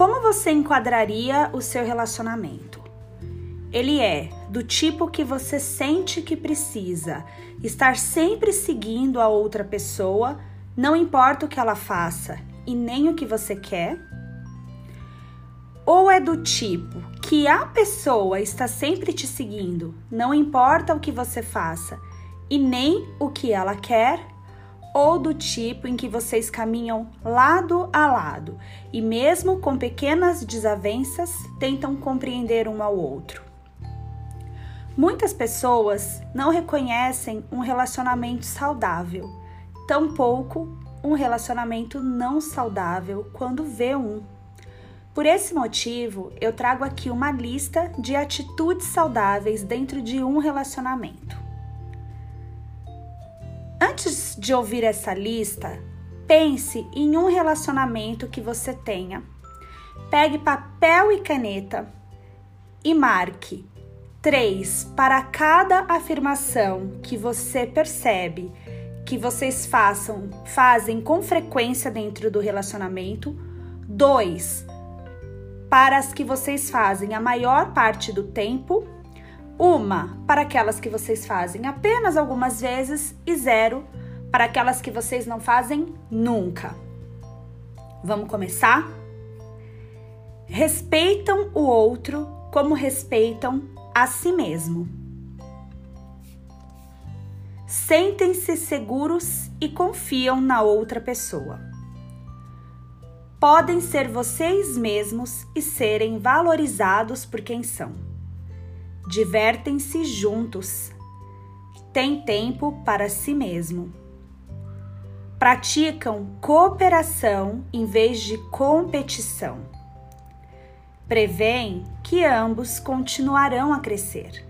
Como você enquadraria o seu relacionamento? Ele é do tipo que você sente que precisa estar sempre seguindo a outra pessoa, não importa o que ela faça e nem o que você quer? Ou é do tipo que a pessoa está sempre te seguindo, não importa o que você faça e nem o que ela quer? Ou do tipo em que vocês caminham lado a lado e, mesmo com pequenas desavenças, tentam compreender um ao outro? Muitas pessoas não reconhecem um relacionamento saudável, tampouco um relacionamento não saudável quando vê um. Por esse motivo, eu trago aqui uma lista de atitudes saudáveis dentro de um relacionamento. Antes de ouvir essa lista, pense em um relacionamento que você tenha. Pegue papel e caneta e marque três para cada afirmação que você percebe que vocês façam, fazem com frequência dentro do relacionamento. Dois para as que vocês fazem a maior parte do tempo uma para aquelas que vocês fazem apenas algumas vezes e zero para aquelas que vocês não fazem nunca. Vamos começar? Respeitam o outro como respeitam a si mesmo. Sentem-se seguros e confiam na outra pessoa. Podem ser vocês mesmos e serem valorizados por quem são divertem-se juntos, têm tempo para si mesmo. Praticam cooperação em vez de competição. Preveem que ambos continuarão a crescer.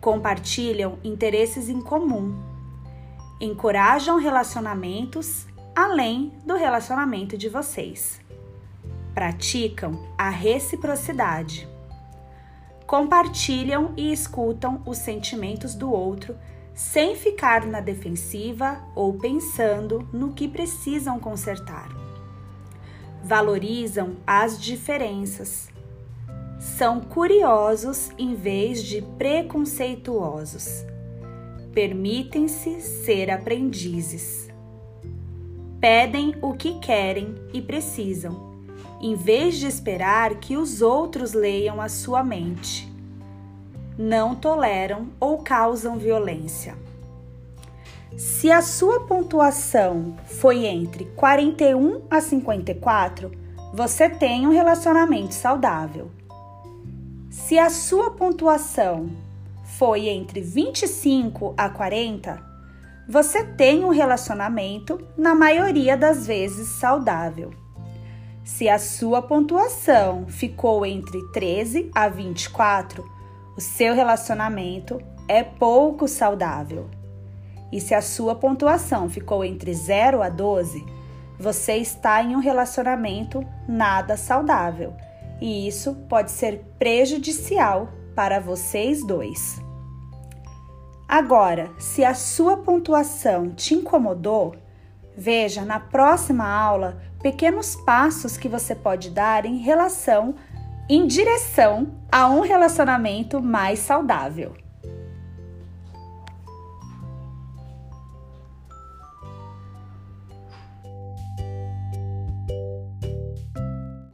Compartilham interesses em comum. Encorajam relacionamentos além do relacionamento de vocês. Praticam a reciprocidade compartilham e escutam os sentimentos do outro sem ficar na defensiva ou pensando no que precisam consertar. Valorizam as diferenças. São curiosos em vez de preconceituosos. Permitem-se ser aprendizes. Pedem o que querem e precisam em vez de esperar que os outros leiam a sua mente. Não toleram ou causam violência. Se a sua pontuação foi entre 41 a 54, você tem um relacionamento saudável. Se a sua pontuação foi entre 25 a 40, você tem um relacionamento, na maioria das vezes, saudável. Se a sua pontuação ficou entre 13 a 24, o seu relacionamento é pouco saudável. E se a sua pontuação ficou entre 0 a 12, você está em um relacionamento nada saudável. E isso pode ser prejudicial para vocês dois. Agora, se a sua pontuação te incomodou, veja na próxima aula pequenos passos que você pode dar em relação, em direção a um relacionamento mais saudável.